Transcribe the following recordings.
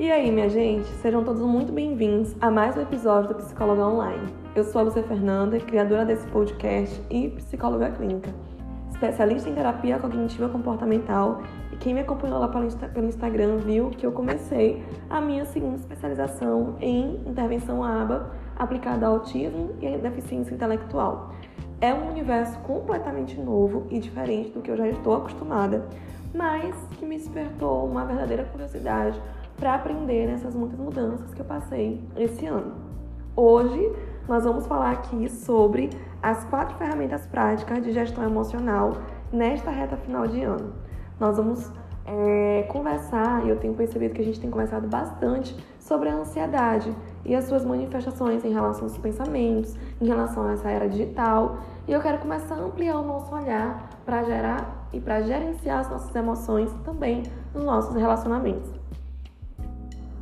E aí, minha gente, sejam todos muito bem-vindos a mais um episódio do Psicóloga Online. Eu sou a Lúcia Fernanda, criadora desse podcast e psicóloga clínica, especialista em terapia cognitiva comportamental. E quem me acompanhou lá pelo Instagram viu que eu comecei a minha segunda especialização em intervenção ABA aplicada ao autismo e à deficiência intelectual. É um universo completamente novo e diferente do que eu já estou acostumada, mas que me despertou uma verdadeira curiosidade para aprender nessas muitas mudanças que eu passei esse ano. Hoje nós vamos falar aqui sobre as quatro ferramentas práticas de gestão emocional nesta reta final de ano. Nós vamos é, conversar, e eu tenho percebido que a gente tem conversado bastante sobre a ansiedade e as suas manifestações em relação aos pensamentos, em relação a essa era digital. E eu quero começar a ampliar o nosso olhar para gerar e para gerenciar as nossas emoções também nos nossos relacionamentos.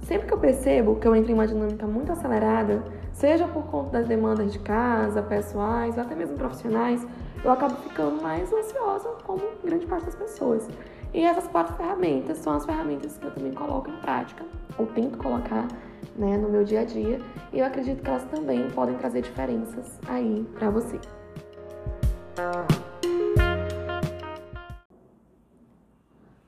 Sempre que eu percebo que eu entro em uma dinâmica muito acelerada, seja por conta das demandas de casa, pessoais ou até mesmo profissionais, eu acabo ficando mais ansiosa, como grande parte das pessoas. E essas quatro ferramentas são as ferramentas que eu também coloco em prática, ou tento colocar né, no meu dia a dia, e eu acredito que elas também podem trazer diferenças aí para você.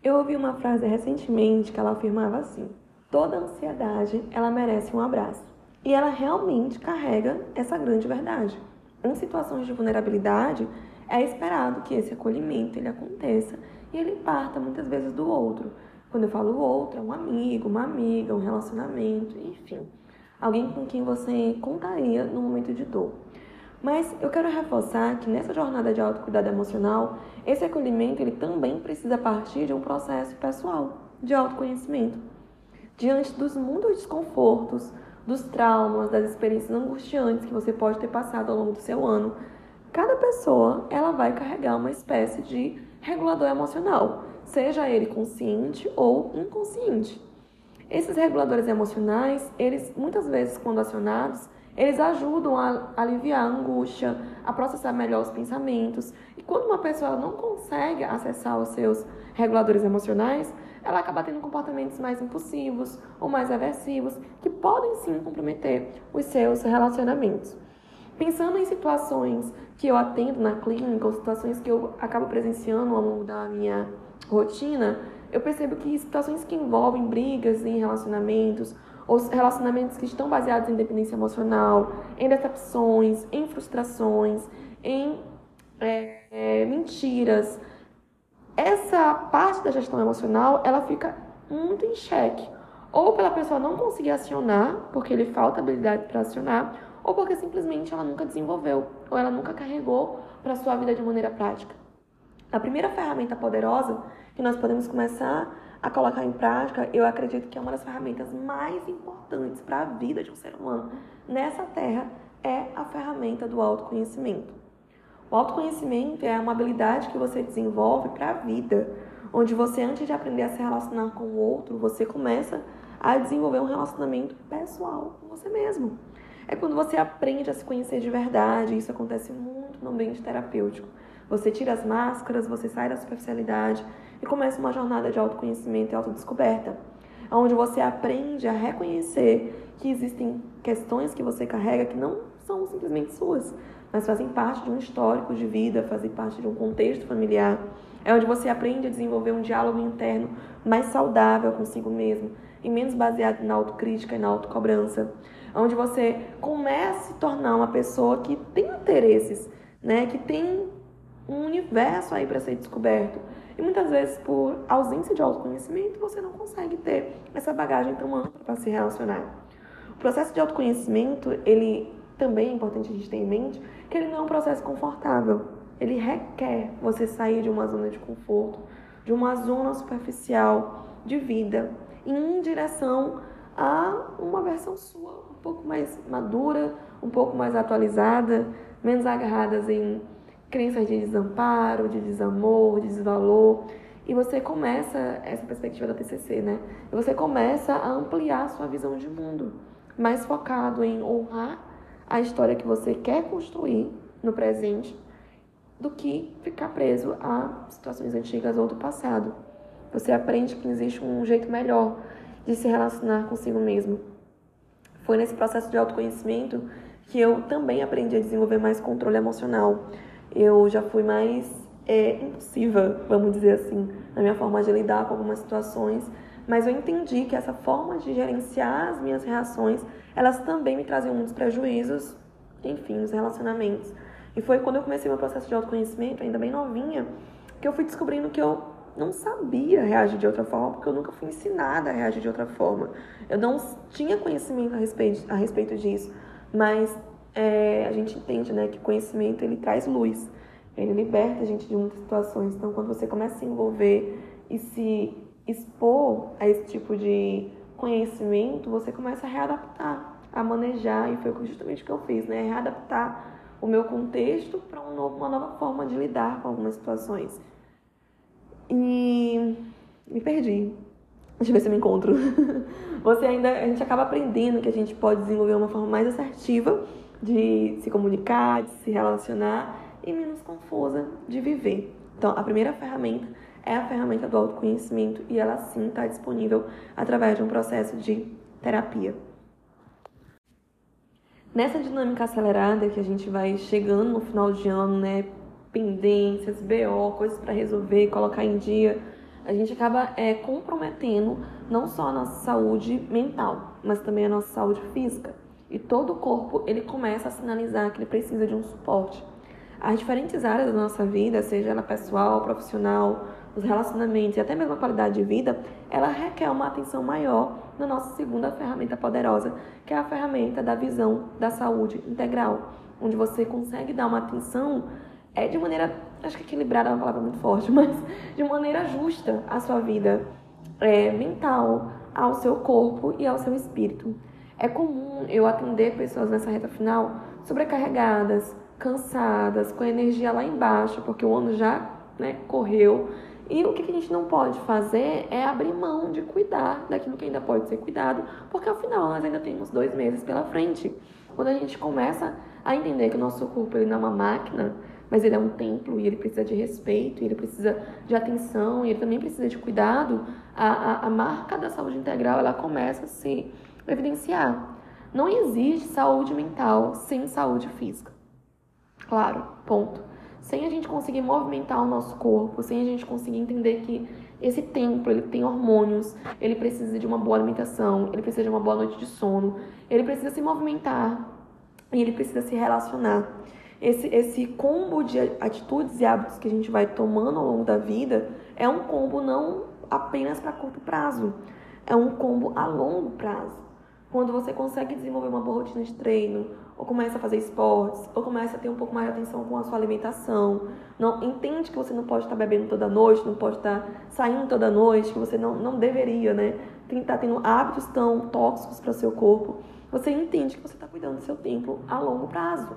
Eu ouvi uma frase recentemente que ela afirmava assim: Toda ansiedade, ela merece um abraço. E ela realmente carrega essa grande verdade. Em situações de vulnerabilidade, é esperado que esse acolhimento ele aconteça e ele parta muitas vezes do outro. Quando eu falo outro, é um amigo, uma amiga, um relacionamento, enfim, alguém com quem você contaria no momento de dor. Mas eu quero reforçar que nessa jornada de autocuidado emocional, esse acolhimento ele também precisa partir de um processo pessoal de autoconhecimento diante dos muitos desconfortos, dos traumas, das experiências angustiantes que você pode ter passado ao longo do seu ano, cada pessoa ela vai carregar uma espécie de regulador emocional, seja ele consciente ou inconsciente. Esses reguladores emocionais, eles muitas vezes quando acionados, eles ajudam a aliviar a angústia, a processar melhor os pensamentos. E quando uma pessoa não consegue acessar os seus reguladores emocionais, ela acaba tendo comportamentos mais impulsivos ou mais aversivos que podem sim comprometer os seus relacionamentos. Pensando em situações que eu atendo na clínica ou situações que eu acabo presenciando ao longo da minha rotina, eu percebo que situações que envolvem brigas em relacionamentos ou relacionamentos que estão baseados em dependência emocional, em decepções, em frustrações, em é, é, mentiras, essa parte da gestão emocional, ela fica muito em xeque. Ou pela pessoa não conseguir acionar, porque lhe falta habilidade para acionar, ou porque simplesmente ela nunca desenvolveu, ou ela nunca carregou para sua vida de maneira prática. A primeira ferramenta poderosa que nós podemos começar a colocar em prática, eu acredito que é uma das ferramentas mais importantes para a vida de um ser humano nessa terra, é a ferramenta do autoconhecimento. O autoconhecimento é uma habilidade que você desenvolve para a vida, onde você, antes de aprender a se relacionar com o outro, você começa a desenvolver um relacionamento pessoal com você mesmo. É quando você aprende a se conhecer de verdade, isso acontece muito no ambiente terapêutico. Você tira as máscaras, você sai da superficialidade e começa uma jornada de autoconhecimento e autodescoberta, onde você aprende a reconhecer que existem questões que você carrega que não são simplesmente suas, mas fazem parte de um histórico de vida, fazem parte de um contexto familiar. É onde você aprende a desenvolver um diálogo interno mais saudável consigo mesmo e menos baseado na autocrítica e na autocobrança. Onde você começa a se tornar uma pessoa que tem interesses, né? que tem um universo aí para ser descoberto. E muitas vezes, por ausência de autoconhecimento, você não consegue ter essa bagagem tão ampla para se relacionar. O processo de autoconhecimento, ele também é importante a gente ter em mente que ele não é um processo confortável. Ele requer você sair de uma zona de conforto, de uma zona superficial de vida, em direção a uma versão sua um pouco mais madura, um pouco mais atualizada, menos agarradas em crenças de desamparo, de desamor, de desvalor. E você começa, essa perspectiva da TCC, né? E você começa a ampliar a sua visão de mundo, mais focado em honrar a história que você quer construir no presente do que ficar preso a situações antigas ou do passado. Você aprende que existe um jeito melhor de se relacionar consigo mesmo. Foi nesse processo de autoconhecimento que eu também aprendi a desenvolver mais controle emocional. Eu já fui mais é, impulsiva, vamos dizer assim, na minha forma de lidar com algumas situações, mas eu entendi que essa forma de gerenciar as minhas reações, elas também me traziam muitos prejuízos, enfim, nos relacionamentos. E foi quando eu comecei meu processo de autoconhecimento, ainda bem novinha, que eu fui descobrindo que eu não sabia reagir de outra forma, porque eu nunca fui ensinada a reagir de outra forma. Eu não tinha conhecimento a respeito, a respeito disso, mas é, a gente entende né, que conhecimento ele traz luz, ele liberta a gente de muitas situações. Então, quando você começa a se envolver e se expor a esse tipo de conhecimento, você começa a readaptar, a manejar, e foi justamente o que eu fiz, né? Readaptar o meu contexto para um uma nova forma de lidar com algumas situações. E me perdi. Deixa eu ver se eu me encontro. Você ainda, a gente acaba aprendendo que a gente pode desenvolver uma forma mais assertiva de se comunicar, de se relacionar e menos confusa de viver. Então, a primeira ferramenta é a ferramenta do autoconhecimento e ela sim está disponível através de um processo de terapia. Nessa dinâmica acelerada que a gente vai chegando no final de ano, né, pendências, BO, coisas para resolver, colocar em dia, a gente acaba é, comprometendo não só a nossa saúde mental, mas também a nossa saúde física. E todo o corpo ele começa a sinalizar que ele precisa de um suporte. As diferentes áreas da nossa vida, seja ela pessoal, profissional, os relacionamentos e até mesmo a qualidade de vida, ela requer uma atenção maior na nossa segunda ferramenta poderosa, que é a ferramenta da visão da saúde integral, onde você consegue dar uma atenção é de maneira, acho que equilibrada é uma palavra muito forte, mas de maneira justa à sua vida é, mental, ao seu corpo e ao seu espírito. É comum eu atender pessoas nessa reta final sobrecarregadas, cansadas, com a energia lá embaixo, porque o ano já né, correu. E o que a gente não pode fazer é abrir mão de cuidar daquilo que ainda pode ser cuidado, porque afinal nós ainda temos dois meses pela frente. Quando a gente começa a entender que o nosso corpo ele não é uma máquina, mas ele é um templo e ele precisa de respeito, ele precisa de atenção e ele também precisa de cuidado, a, a, a marca da saúde integral ela começa a se evidenciar. Não existe saúde mental sem saúde física. Claro, ponto. Sem a gente conseguir movimentar o nosso corpo, sem a gente conseguir entender que esse templo ele tem hormônios, ele precisa de uma boa alimentação, ele precisa de uma boa noite de sono, ele precisa se movimentar e ele precisa se relacionar esse, esse combo de atitudes e hábitos que a gente vai tomando ao longo da vida é um combo não apenas para curto prazo, é um combo a longo prazo. Quando você consegue desenvolver uma boa rotina de treino, ou começa a fazer esportes, ou começa a ter um pouco mais de atenção com a sua alimentação, não entende que você não pode estar bebendo toda noite, não pode estar saindo toda noite, que você não, não deveria, né? Estar tendo hábitos tão tóxicos para o seu corpo, você entende que você está cuidando do seu tempo a longo prazo.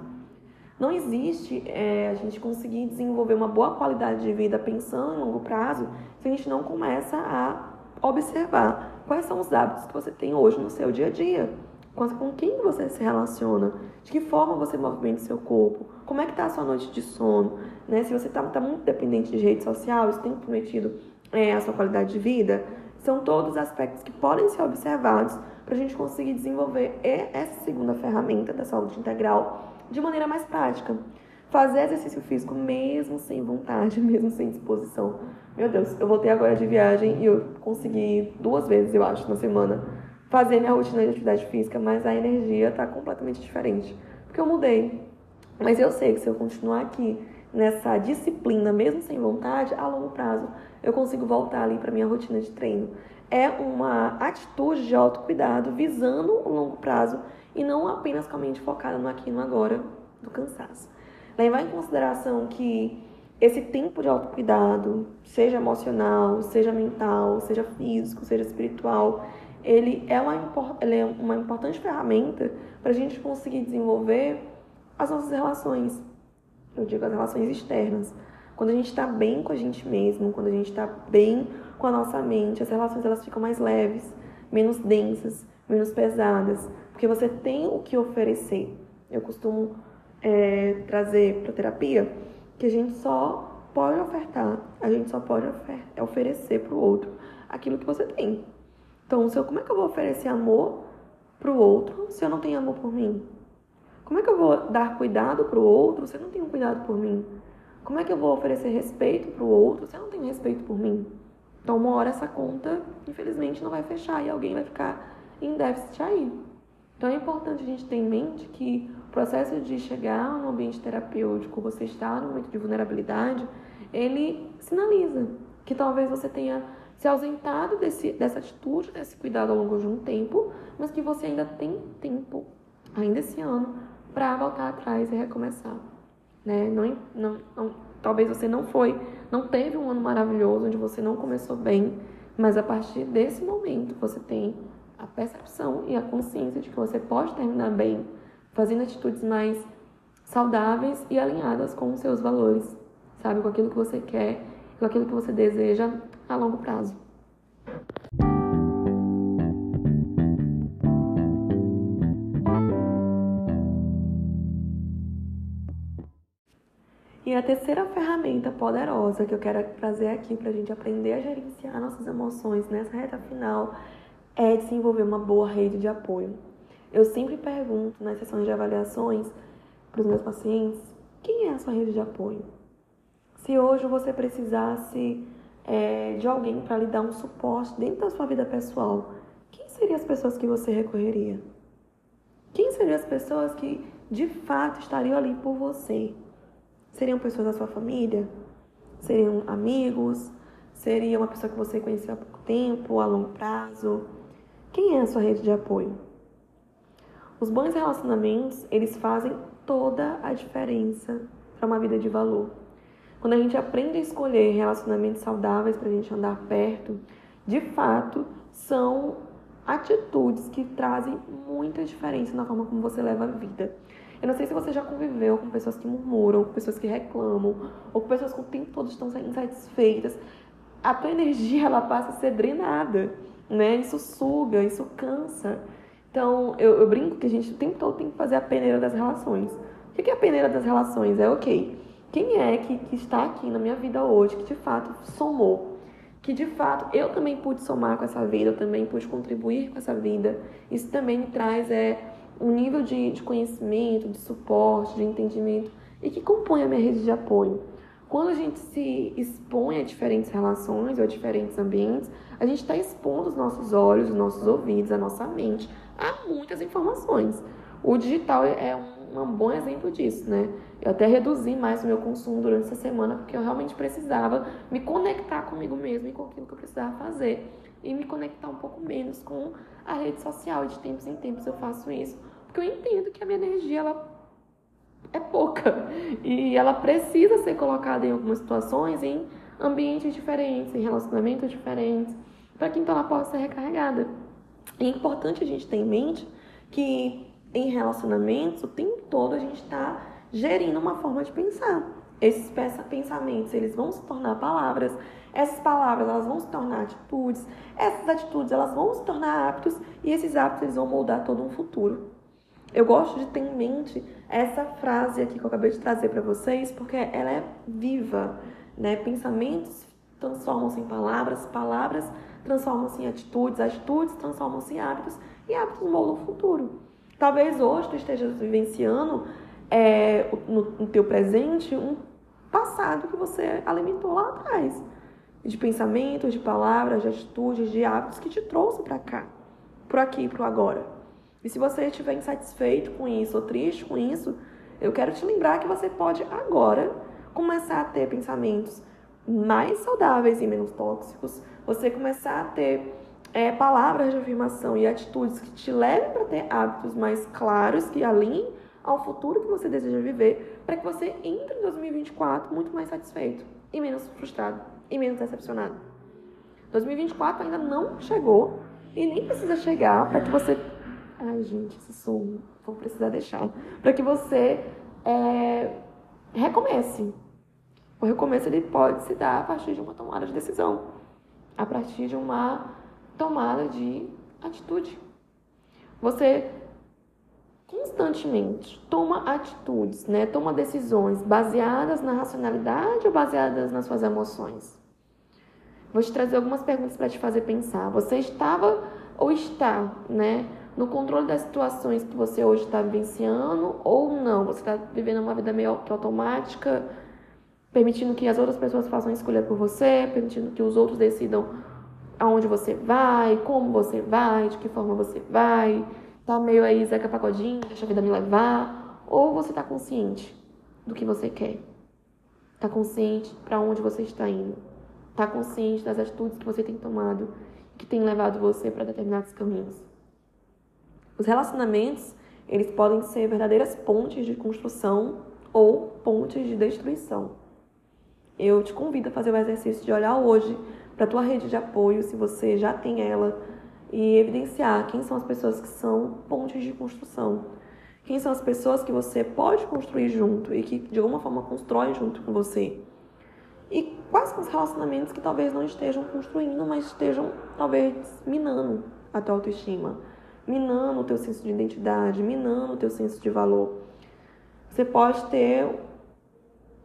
Não existe é, a gente conseguir desenvolver uma boa qualidade de vida pensando em longo prazo se a gente não começa a observar quais são os hábitos que você tem hoje no seu dia a dia. Com quem você se relaciona? De que forma você movimenta seu corpo? Como é que está a sua noite de sono? Né? Se você está tá muito dependente de rede social, isso tem comprometido é, a sua qualidade de vida? São todos aspectos que podem ser observados para a gente conseguir desenvolver essa segunda ferramenta da saúde integral de maneira mais prática. Fazer exercício físico mesmo sem vontade, mesmo sem disposição. Meu Deus, eu voltei agora de viagem e eu consegui duas vezes, eu acho, na semana, fazer minha rotina de atividade física, mas a energia está completamente diferente. Porque eu mudei. Mas eu sei que se eu continuar aqui nessa disciplina, mesmo sem vontade, a longo prazo, eu consigo voltar ali para minha rotina de treino. É uma atitude de autocuidado visando o longo prazo e não apenas com a mente focada no aqui e no agora do cansaço. Levar em consideração que esse tempo de autocuidado, seja emocional, seja mental, seja físico, seja espiritual, ele é uma, ele é uma importante ferramenta para a gente conseguir desenvolver as nossas relações. Eu digo as relações externas. Quando a gente está bem com a gente mesmo, quando a gente está bem com a nossa mente, as relações elas ficam mais leves, menos densas, menos pesadas, porque você tem o que oferecer. Eu costumo é, trazer para terapia que a gente só pode ofertar, a gente só pode ofer oferecer para o outro aquilo que você tem. Então, se eu, como é que eu vou oferecer amor para o outro se eu não tenho amor por mim? Como é que eu vou dar cuidado para o outro se eu não tenho cuidado por mim? Como é que eu vou oferecer respeito para o outro se eu não tenho respeito por mim? Então, uma hora essa conta, infelizmente, não vai fechar e alguém vai ficar em déficit aí. Então, é importante a gente ter em mente que o processo de chegar no ambiente terapêutico, você estar no momento de vulnerabilidade, ele sinaliza que talvez você tenha se ausentado desse, dessa atitude, desse cuidado ao longo de um tempo, mas que você ainda tem tempo, ainda esse ano, para voltar atrás e recomeçar. Né? Não, não, não, talvez você não foi, não teve um ano maravilhoso onde você não começou bem, mas a partir desse momento você tem a percepção e a consciência de que você pode terminar bem, fazendo atitudes mais saudáveis e alinhadas com os seus valores, sabe, com aquilo que você quer, com aquilo que você deseja a longo prazo. E a terceira ferramenta poderosa que eu quero trazer aqui para a gente aprender a gerenciar nossas emoções nessa reta final é desenvolver uma boa rede de apoio. Eu sempre pergunto nas sessões de avaliações para os meus pacientes quem é a sua rede de apoio. Se hoje você precisasse é, de alguém para lhe dar um suporte dentro da sua vida pessoal, quem seriam as pessoas que você recorreria? Quem seriam as pessoas que de fato estariam ali por você? Seriam pessoas da sua família? Seriam amigos? Seria uma pessoa que você conheceu há pouco tempo, a longo prazo? Quem é a sua rede de apoio? Os bons relacionamentos, eles fazem toda a diferença para uma vida de valor. Quando a gente aprende a escolher relacionamentos saudáveis para a gente andar perto, de fato, são atitudes que trazem muita diferença na forma como você leva a vida. Eu não sei se você já conviveu com pessoas que murmuram, com pessoas que reclamam, ou com pessoas que o tempo todo estão insatisfeitas. A tua energia ela passa a ser drenada, né? Isso suga, isso cansa. Então, eu, eu brinco que a gente o tempo todo tem que fazer a peneira das relações. O que é a peneira das relações? É ok. Quem é que, que está aqui na minha vida hoje que de fato somou? Que de fato eu também pude somar com essa vida, eu também pude contribuir com essa vida. Isso também me traz é, um nível de, de conhecimento, de suporte, de entendimento e que compõe a minha rede de apoio. Quando a gente se expõe a diferentes relações ou a diferentes ambientes, a gente está expondo os nossos olhos, os nossos ouvidos, a nossa mente a muitas informações. O digital é um, um bom exemplo disso, né? Eu até reduzi mais o meu consumo durante essa semana porque eu realmente precisava me conectar comigo mesmo e com aquilo que eu precisava fazer e me conectar um pouco menos com a rede social. De tempos em tempos eu faço isso porque eu entendo que a minha energia ela é pouca e ela precisa ser colocada em algumas situações em ambientes diferentes, em relacionamentos diferentes, para que então ela possa ser recarregada. E é importante a gente ter em mente que em relacionamentos o tempo todo a gente está gerindo uma forma de pensar. Esses pensamentos, eles vão se tornar palavras, essas palavras, elas vão se tornar atitudes, essas atitudes, elas vão se tornar hábitos e esses hábitos, eles vão moldar todo um futuro. Eu gosto de ter em mente essa frase aqui que eu acabei de trazer para vocês, porque ela é viva, né? Pensamentos transformam-se em palavras, palavras transformam-se em atitudes, atitudes transformam-se em hábitos e hábitos moldam o futuro. Talvez hoje tu estejas vivenciando é, no, no teu presente um passado que você alimentou lá atrás. De pensamentos, de palavras, de atitudes, de hábitos que te trouxe para cá. Por aqui, pro agora. E se você estiver insatisfeito com isso ou triste com isso, eu quero te lembrar que você pode agora começar a ter pensamentos mais saudáveis e menos tóxicos. Você começar a ter é, palavras de afirmação e atitudes que te levem para ter hábitos mais claros, que alinhem ao futuro que você deseja viver, para que você entre em 2024 muito mais satisfeito e menos frustrado e menos decepcionado. 2024 ainda não chegou e nem precisa chegar para que você. Ai, gente, esse som vou precisar deixar. Para que você é, recomece. O recomeço ele pode se dar a partir de uma tomada de decisão, a partir de uma tomada de atitude. Você constantemente toma atitudes, né? Toma decisões baseadas na racionalidade ou baseadas nas suas emoções. Vou te trazer algumas perguntas para te fazer pensar. Você estava ou está, né? No controle das situações que você hoje está vivenciando ou não. Você está vivendo uma vida meio automática, permitindo que as outras pessoas façam escolha por você, permitindo que os outros decidam aonde você vai, como você vai, de que forma você vai. Tá meio aí Zeca Pagodinho, deixa a vida me levar. Ou você tá consciente do que você quer. Tá consciente para onde você está indo. Tá consciente das atitudes que você tem tomado, que tem levado você para determinados caminhos. Os relacionamentos, eles podem ser verdadeiras pontes de construção ou pontes de destruição. Eu te convido a fazer o exercício de olhar hoje para tua rede de apoio, se você já tem ela, e evidenciar quem são as pessoas que são pontes de construção. Quem são as pessoas que você pode construir junto e que de alguma forma constroem junto com você. E quais são os relacionamentos que talvez não estejam construindo, mas estejam talvez minando a tua autoestima, minando o teu senso de identidade, minando o teu senso de valor. Você pode ter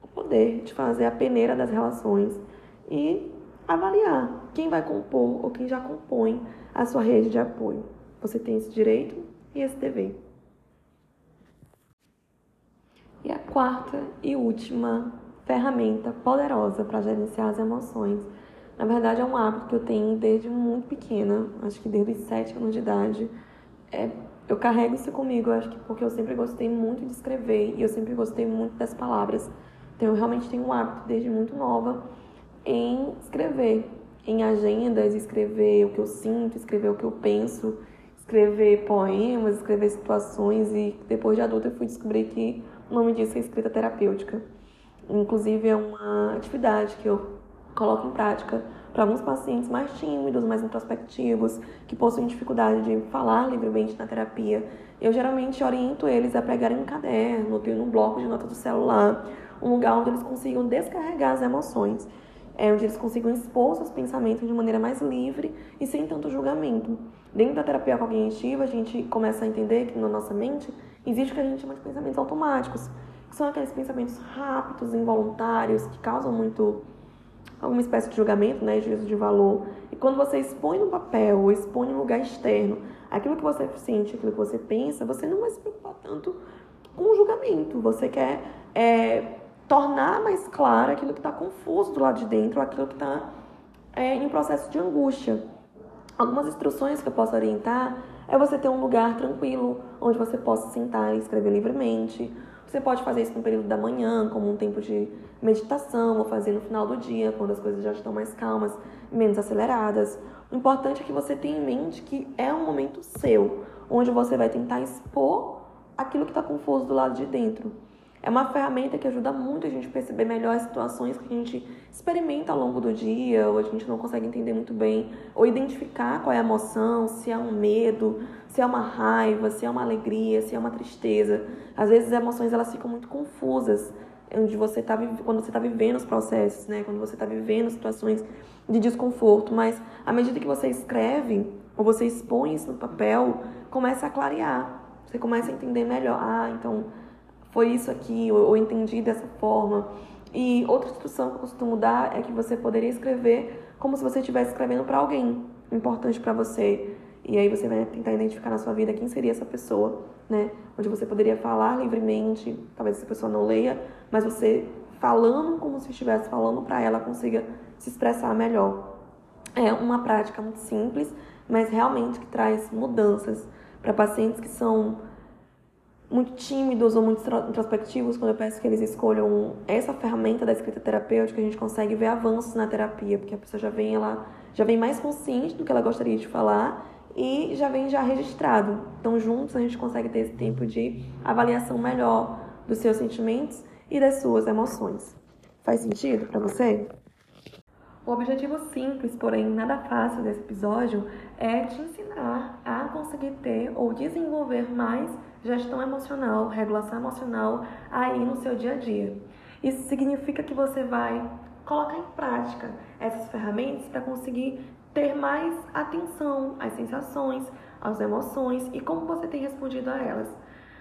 o poder de fazer a peneira das relações e avaliar quem vai compor ou quem já compõe a sua rede de apoio. Você tem esse direito e esse dever. E a quarta e última ferramenta poderosa para gerenciar as emoções. Na verdade, é um hábito que eu tenho desde muito pequena, acho que desde os sete anos de idade. É, eu carrego isso comigo, acho que porque eu sempre gostei muito de escrever e eu sempre gostei muito das palavras. Então, eu realmente tenho um hábito desde muito nova em escrever, em agendas, escrever o que eu sinto, escrever o que eu penso, escrever poemas, escrever situações e depois de adulta eu fui descobrir que o nome disso é escrita terapêutica. Inclusive é uma atividade que eu coloco em prática para alguns pacientes mais tímidos, mais introspectivos, que possuem dificuldade de falar livremente na terapia. Eu geralmente oriento eles a pegarem um caderno, ter um bloco de notas do celular, um lugar onde eles consigam descarregar as emoções é, onde eles consigam expor seus pensamentos de maneira mais livre e sem tanto julgamento. Dentro da terapia cognitiva, a gente começa a entender que na nossa mente existe o que a gente chama de pensamentos automáticos, que são aqueles pensamentos rápidos, involuntários, que causam muito alguma espécie de julgamento, né, juízo de valor. E quando você expõe no papel ou expõe em lugar externo aquilo que você sente, aquilo que você pensa, você não vai se preocupar tanto com o julgamento. Você quer é, tornar mais claro aquilo que está confuso do lado de dentro, aquilo que está é, em processo de angústia. Algumas instruções que eu posso orientar é você ter um lugar tranquilo onde você possa sentar e escrever livremente. Você pode fazer isso no período da manhã, como um tempo de meditação, ou fazer no final do dia, quando as coisas já estão mais calmas, menos aceleradas. O importante é que você tenha em mente que é um momento seu, onde você vai tentar expor aquilo que está confuso do lado de dentro. É uma ferramenta que ajuda muito a gente a perceber melhor as situações que a gente experimenta ao longo do dia, ou a gente não consegue entender muito bem, ou identificar qual é a emoção, se é um medo, se é uma raiva, se é uma alegria, se é uma tristeza. Às vezes as emoções elas ficam muito confusas onde você tá, quando você está vivendo os processos, né? quando você está vivendo situações de desconforto, mas à medida que você escreve ou você expõe isso no papel, começa a clarear. Você começa a entender melhor. Ah, então foi isso aqui, ou, entendi dessa forma. E outra instrução que eu costumo dar é que você poderia escrever como se você estivesse escrevendo para alguém importante para você. E aí você vai tentar identificar na sua vida quem seria essa pessoa, né? Onde você poderia falar livremente, talvez essa pessoa não leia, mas você falando como se estivesse falando para ela consiga se expressar melhor. É uma prática muito simples, mas realmente que traz mudanças para pacientes que são muito tímidos ou muito introspectivos, quando eu peço que eles escolham essa ferramenta da escrita terapêutica, a gente consegue ver avanços na terapia, porque a pessoa já vem ela já vem mais consciente do que ela gostaria de falar e já vem já registrado. Então, juntos a gente consegue ter esse tempo de avaliação melhor dos seus sentimentos e das suas emoções. Faz sentido para você? O objetivo simples, porém nada fácil desse episódio é te ensinar a conseguir ter ou desenvolver mais gestão emocional, regulação emocional aí no seu dia a dia. Isso significa que você vai colocar em prática essas ferramentas para conseguir ter mais atenção às sensações, às emoções e como você tem respondido a elas.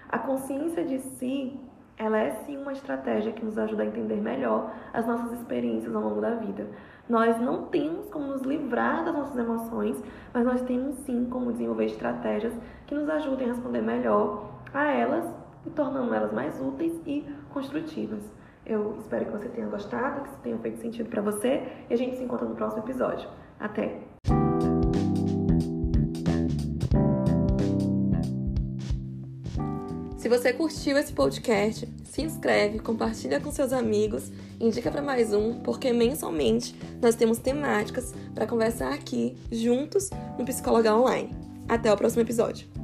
A consciência de si ela é sim uma estratégia que nos ajuda a entender melhor as nossas experiências ao longo da vida. Nós não temos como nos livrar das nossas emoções, mas nós temos sim como desenvolver estratégias que nos ajudem a responder melhor a elas e tornando elas mais úteis e construtivas. Eu espero que você tenha gostado, que isso tenha feito sentido para você e a gente se encontra no próximo episódio. Até! Se você curtiu esse podcast, se inscreve, compartilha com seus amigos, indica para mais um, porque mensalmente nós temos temáticas para conversar aqui juntos no Psicóloga Online. Até o próximo episódio.